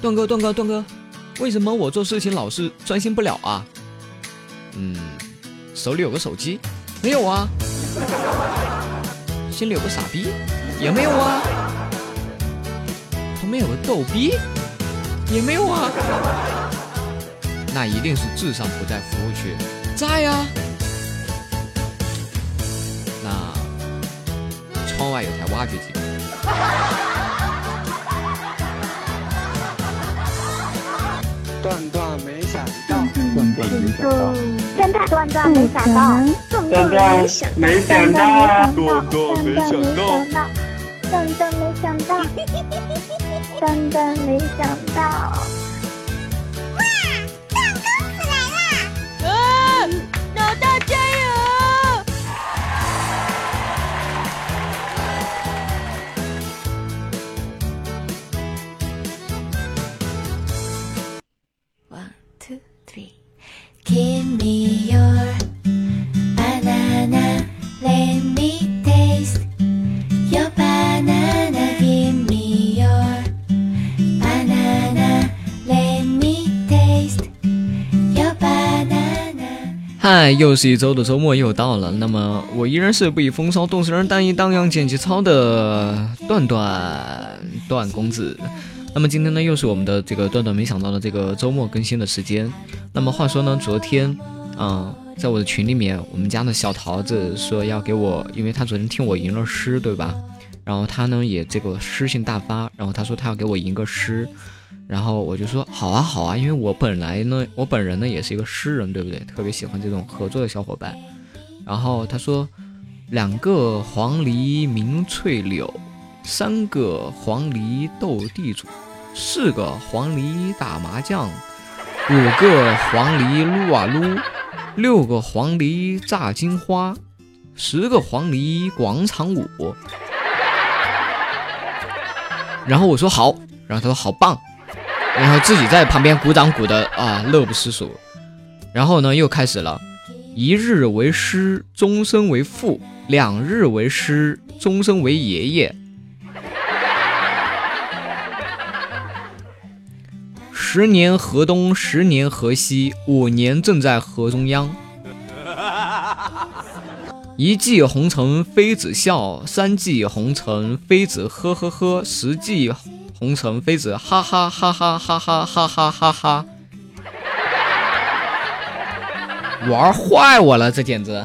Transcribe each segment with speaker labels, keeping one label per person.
Speaker 1: 段哥，段哥，段哥，为什么我做事情老是专心不了啊？嗯，手里有个手机，没有啊。心里有个傻逼，也没有啊。旁边有个逗逼，也没有啊。那一定是智商不在服务区，在呀。那窗外有台挖掘机。
Speaker 2: 段段没想到，段段
Speaker 3: 没想到，真的段段没想到，
Speaker 2: 段段没想到，段段没想到，
Speaker 3: 段段没想到，段段没想到。
Speaker 1: 又是一周的周末又到了，那么我依然是不以风骚动世人，但以荡漾剪辑操的段段段公子。那么今天呢，又是我们的这个段段没想到的这个周末更新的时间。那么话说呢，昨天，嗯，在我的群里面，我们家的小桃子说要给我，因为他昨天听我吟了诗，对吧？然后他呢也这个诗性大发，然后他说他要给我吟个诗。然后我就说好啊好啊，因为我本来呢，我本人呢也是一个诗人，对不对？特别喜欢这种合作的小伙伴。然后他说，两个黄鹂鸣翠柳，三个黄鹂斗地主，四个黄鹂打麻将，五个黄鹂撸啊撸，六个黄鹂炸金花，十个黄鹂广场舞。然后我说好，然后他说好棒。然后自己在旁边鼓掌鼓的啊，乐不思蜀。然后呢，又开始了，一日为师，终身为父；两日为师，终身为爷爷；十年河东，十年河西，五年正在河中央。一骑红尘妃子笑，三骑红尘妃子呵呵呵，十骑。红尘妃子，哈哈哈哈哈哈哈哈哈哈！玩坏我了，这简直！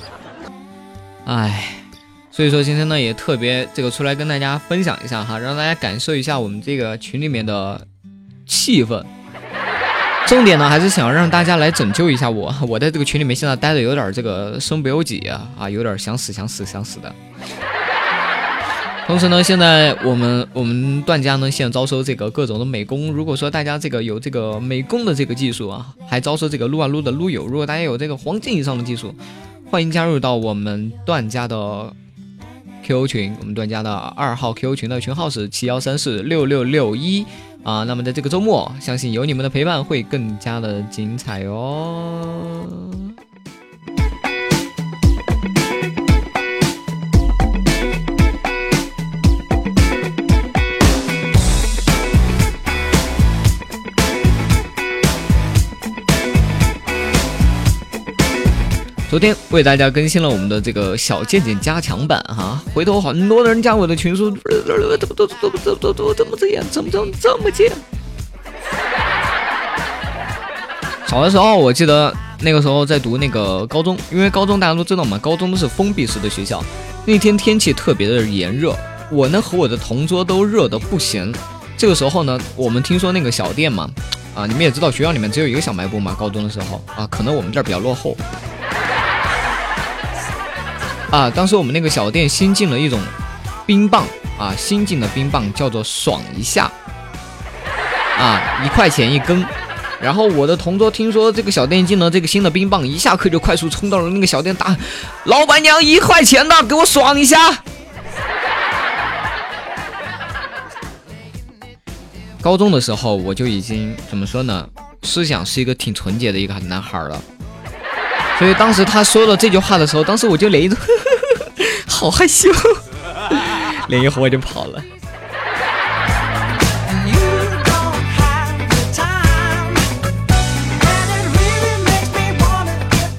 Speaker 1: 哎，所以说今天呢也特别这个出来跟大家分享一下哈，让大家感受一下我们这个群里面的气氛。重点呢还是想让大家来拯救一下我，我在这个群里面现在待的有点这个身不由己啊啊，有点想死想死想死的。同时呢，现在我们我们段家呢，现在招收这个各种的美工。如果说大家这个有这个美工的这个技术啊，还招收这个撸啊撸的撸友。如果大家有这个黄金以上的技术，欢迎加入到我们段家的 QQ 群。我们段家的二号 QQ 群的群号是七幺三四六六六一啊。那么在这个周末，相信有你们的陪伴，会更加的精彩哦。昨天为大家更新了我们的这个小健健加强版哈，回头很多人加我的群说，怎么怎么怎么怎么怎么怎么这样，怎么怎么这么贱？小的时候我记得那个时候在读那个高中，因为高中大家都知道嘛，高中都是封闭式的学校。那天天气特别的炎热，我呢和我的同桌都热的不行。这个时候呢，我们听说那个小店嘛，啊，你们也知道学校里面只有一个小卖部嘛，高中的时候啊，可能我们这儿比较落后。啊，当时我们那个小店新进了一种冰棒啊，新进的冰棒叫做“爽一下”，啊，一块钱一根。然后我的同桌听说这个小店进了这个新的冰棒，一下课就快速冲到了那个小店，大老板娘一块钱的，给我爽一下。高中的时候我就已经怎么说呢，思想是一个挺纯洁的一个男孩了。所以当时他说了这句话的时候，当时我就脸一呵呵 好害羞，脸一红我就跑了。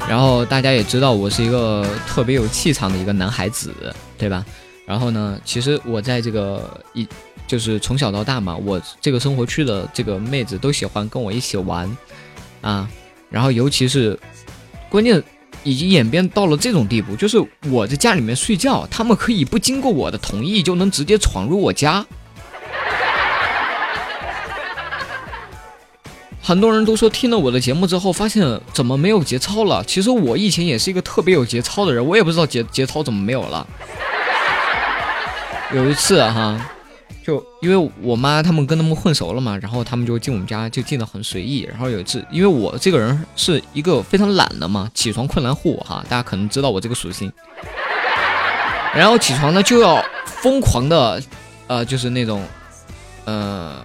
Speaker 1: 然后大家也知道我是一个特别有气场的一个男孩子，对吧？然后呢，其实我在这个一就是从小到大嘛，我这个生活区的这个妹子都喜欢跟我一起玩，啊，然后尤其是关键已经演变到了这种地步，就是我在家里面睡觉，他们可以不经过我的同意就能直接闯入我家。很多人都说听了我的节目之后，发现怎么没有节操了？其实我以前也是一个特别有节操的人，我也不知道节节操怎么没有了。有一次哈，就因为我妈他们跟他们混熟了嘛，然后他们就进我们家，就进的很随意。然后有一次，因为我这个人是一个非常懒的嘛，起床困难户哈，大家可能知道我这个属性。然后起床呢就要疯狂的，呃，就是那种，呃。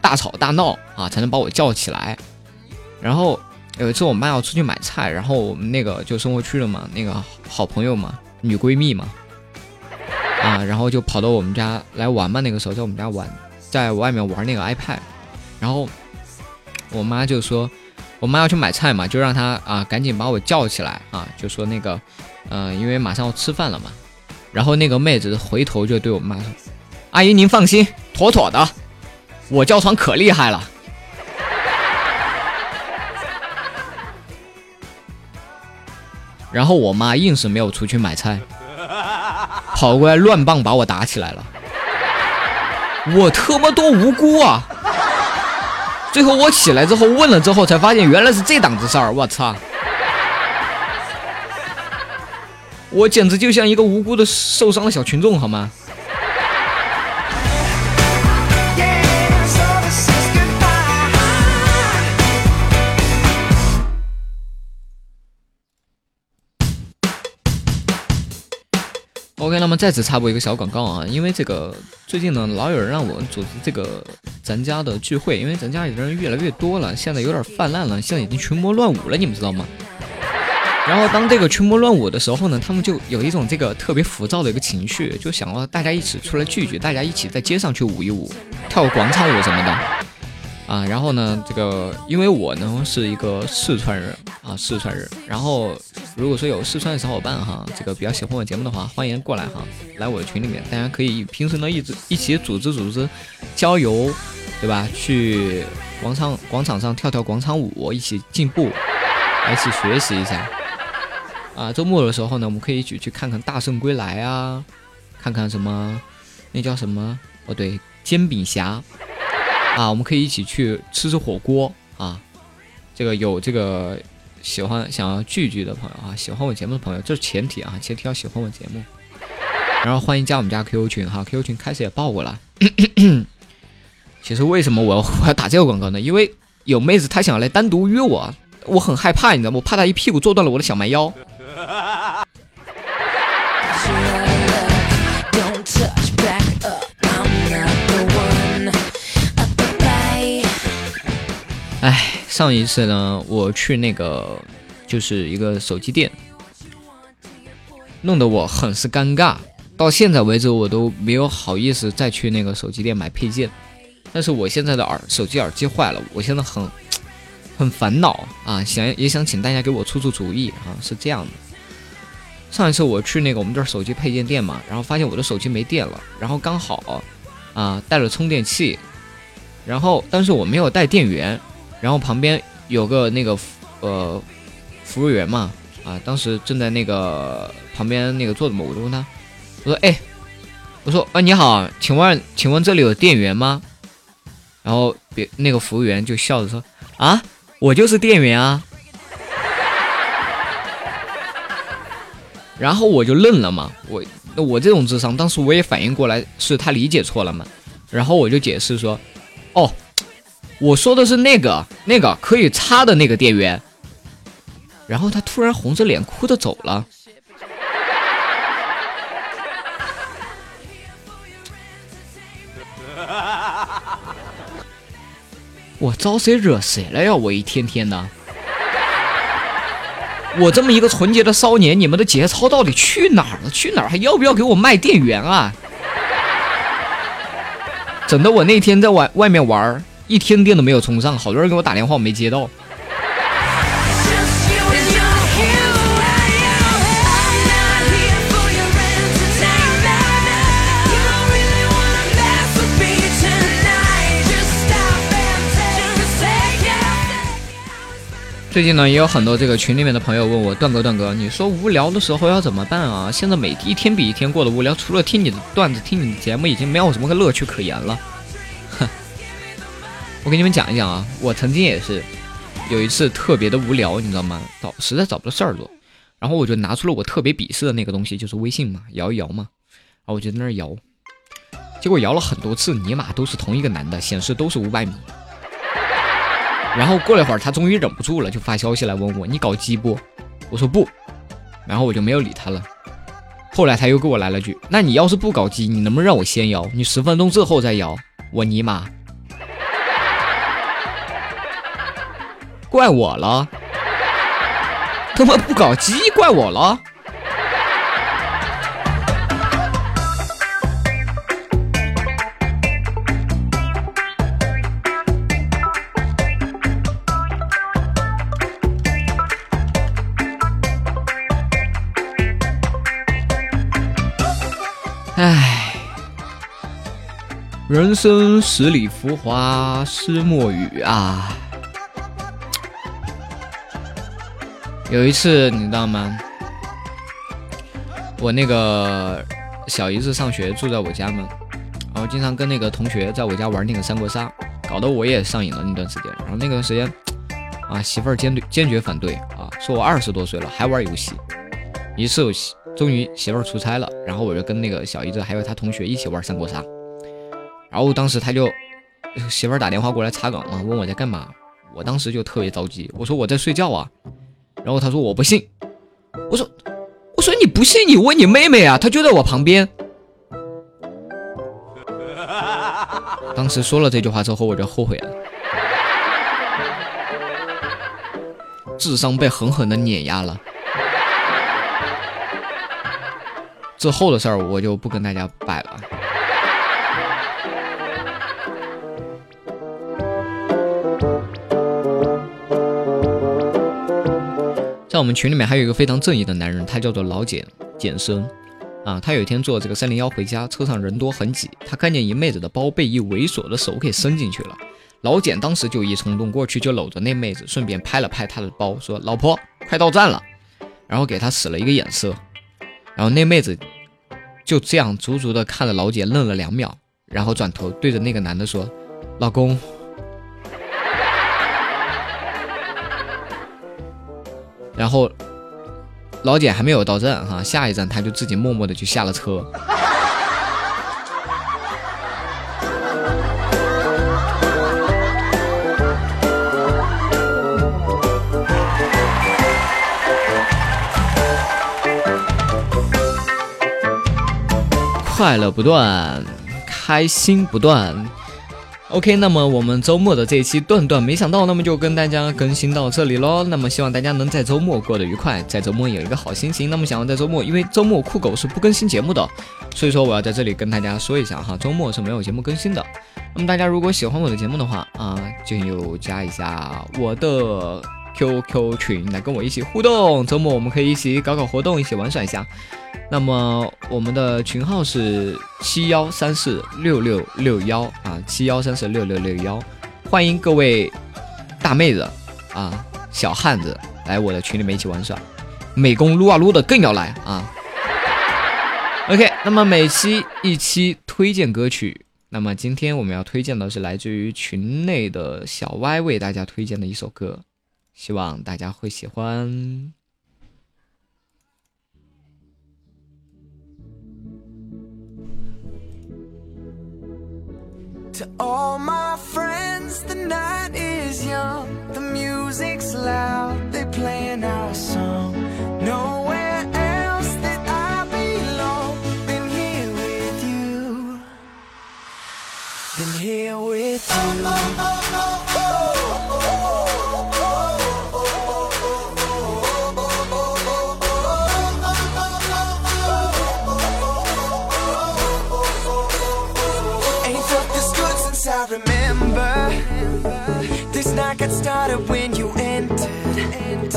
Speaker 1: 大吵大闹啊，才能把我叫起来。然后有一次我妈要出去买菜，然后我们那个就生活区的嘛，那个好朋友嘛，女闺蜜嘛，啊，然后就跑到我们家来玩嘛。那个时候在我们家玩，在外面玩那个 iPad。然后我妈就说，我妈要去买菜嘛，就让她啊赶紧把我叫起来啊，就说那个，呃，因为马上要吃饭了嘛。然后那个妹子回头就对我妈说：“阿姨您放心，妥妥的。”我叫床可厉害了，然后我妈硬是没有出去买菜，跑过来乱棒把我打起来了，我特么多无辜啊！最后我起来之后问了之后，才发现原来是这档子事儿，我操！我简直就像一个无辜的受伤的小群众，好吗么再次插播一个小广告啊，因为这个最近呢，老有人让我组织这个咱家的聚会，因为咱家里的人越来越多了，现在有点泛滥了，现在已经群魔乱舞了，你们知道吗？然后当这个群魔乱舞的时候呢，他们就有一种这个特别浮躁的一个情绪，就想要大家一起出来聚聚，大家一起在街上去舞一舞，跳个广场舞什么的。啊，然后呢，这个因为我呢是一个四川人啊，四川人。然后如果说有四川的小伙伴哈，这个比较喜欢我节目的话，欢迎过来哈，来我的群里面，大家可以平时呢一直一起组织组织郊游，对吧？去广场广场上跳跳广场舞，一起进步，一起学习一下。啊，周末的时候呢，我们可以一起去看看《大圣归来》啊，看看什么，那叫什么？哦，对，煎饼侠。啊，我们可以一起去吃吃火锅啊！这个有这个喜欢想要聚聚的朋友啊，喜欢我节目的朋友，这是前提啊，前提要喜欢我节目。然后欢迎加我们家 QQ 群哈，QQ 群开始也报过了。其实为什么我要我要打这个广告呢？因为有妹子她想来单独约我，我很害怕，你知道吗？我怕她一屁股坐断了我的小蛮腰。哎，上一次呢，我去那个就是一个手机店，弄得我很是尴尬。到现在为止，我都没有好意思再去那个手机店买配件。但是我现在的耳手机耳机坏了，我现在很很烦恼啊，想也想请大家给我出出主意啊。是这样的，上一次我去那个我们这儿手机配件店嘛，然后发现我的手机没电了，然后刚好啊带了充电器，然后但是我没有带电源。然后旁边有个那个呃服务员嘛，啊，当时正在那个旁边那个坐着嘛，我就问他，我说，哎，我说，啊，你好，请问，请问这里有店员吗？然后别那个服务员就笑着说，啊，我就是店员啊。然后我就愣了嘛，我那我这种智商，当时我也反应过来是他理解错了嘛，然后我就解释说，哦。我说的是那个那个可以插的那个电源，然后他突然红着脸哭着走了。我招谁惹谁了呀？我一天天的，我这么一个纯洁的少年，你们的节操到底去哪儿了？去哪儿还要不要给我卖电源啊？整的我那天在外外面玩儿。一天电都没有充上，好多人给我打电话，我没接到。最近呢，也有很多这个群里面的朋友问我，段哥，段哥，你说无聊的时候要怎么办啊？现在每一天比一天过得无聊，除了听你的段子、听你的节目，已经没有什么个乐趣可言了。我给你们讲一讲啊，我曾经也是有一次特别的无聊，你知道吗？找实在找不到事儿做，然后我就拿出了我特别鄙视的那个东西，就是微信嘛，摇一摇嘛，然后我就在那儿摇，结果摇了很多次，尼玛都是同一个男的，显示都是五百米。然后过了一会儿，他终于忍不住了，就发消息来问我：“你搞基不？”我说不，然后我就没有理他了。后来他又给我来了句：“那你要是不搞基，你能不能让我先摇？你十分钟之后再摇？”我尼玛，怪我了？他妈不搞基，怪我了？唉，人生十里浮华，湿墨雨啊。有一次，你知道吗？我那个小姨子上学住在我家嘛，然后经常跟那个同学在我家玩那个三国杀，搞得我也上瘾了那段时间。然后那段时间啊，媳妇儿坚决坚决反对啊，说我二十多岁了还玩游戏。一次我。终于媳妇儿出差了，然后我就跟那个小姨子还有她同学一起玩三国杀，然后当时他就媳妇儿打电话过来查岗嘛，问我在干嘛，我当时就特别着急，我说我在睡觉啊，然后他说我不信，我说我说你不信你问你妹妹啊，她就在我旁边。当时说了这句话之后我就后悔了，智商被狠狠的碾压了。之后的事儿我就不跟大家摆了。在我们群里面还有一个非常正义的男人，他叫做老简简生啊。他有一天坐这个三零幺回家，车上人多很挤，他看见一妹子的包被一猥琐的手给伸进去了。老简当时就一冲动过去就搂着那妹子，顺便拍了拍她的包，说：“老婆，快到站了。”然后给她使了一个眼色。然后那妹子就这样足足的看了老简愣了两秒，然后转头对着那个男的说：“老公。”然后老简还没有到站哈，下一站他就自己默默的就下了车。快乐不断，开心不断。OK，那么我们周末的这一期段段没想到，那么就跟大家更新到这里喽。那么希望大家能在周末过得愉快，在周末有一个好心情。那么想要在周末，因为周末酷狗是不更新节目的，所以说我要在这里跟大家说一下哈，周末是没有节目更新的。那么大家如果喜欢我的节目的话啊，就加一下我的。QQ 群来跟我一起互动，周末我们可以一起搞搞活动，一起玩耍一下。那么我们的群号是七幺三四六六六幺啊，七幺三四六六六幺，欢迎各位大妹子啊、小汉子来我的群里面一起玩耍。美工撸啊撸的更要来啊。OK，那么每期一期推荐歌曲，那么今天我们要推荐的是来自于群内的小歪为大家推荐的一首歌。希望大家会喜欢。To all my friends, the night is young, the music's loud, they playing our song. Nowhere else that I belong than here with you, than here with you. I started when you entered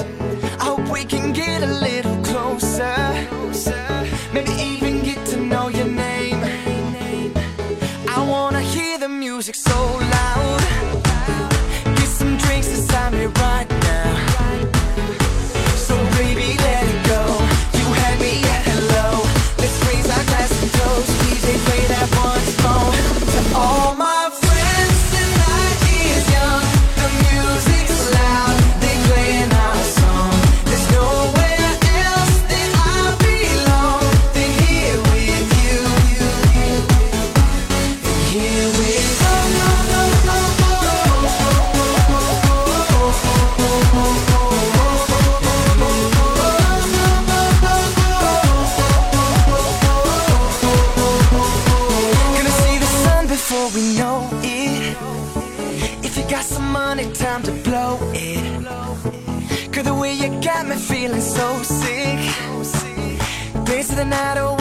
Speaker 1: I hope we can get a little closer me
Speaker 4: feeling so sick. Dancing the night away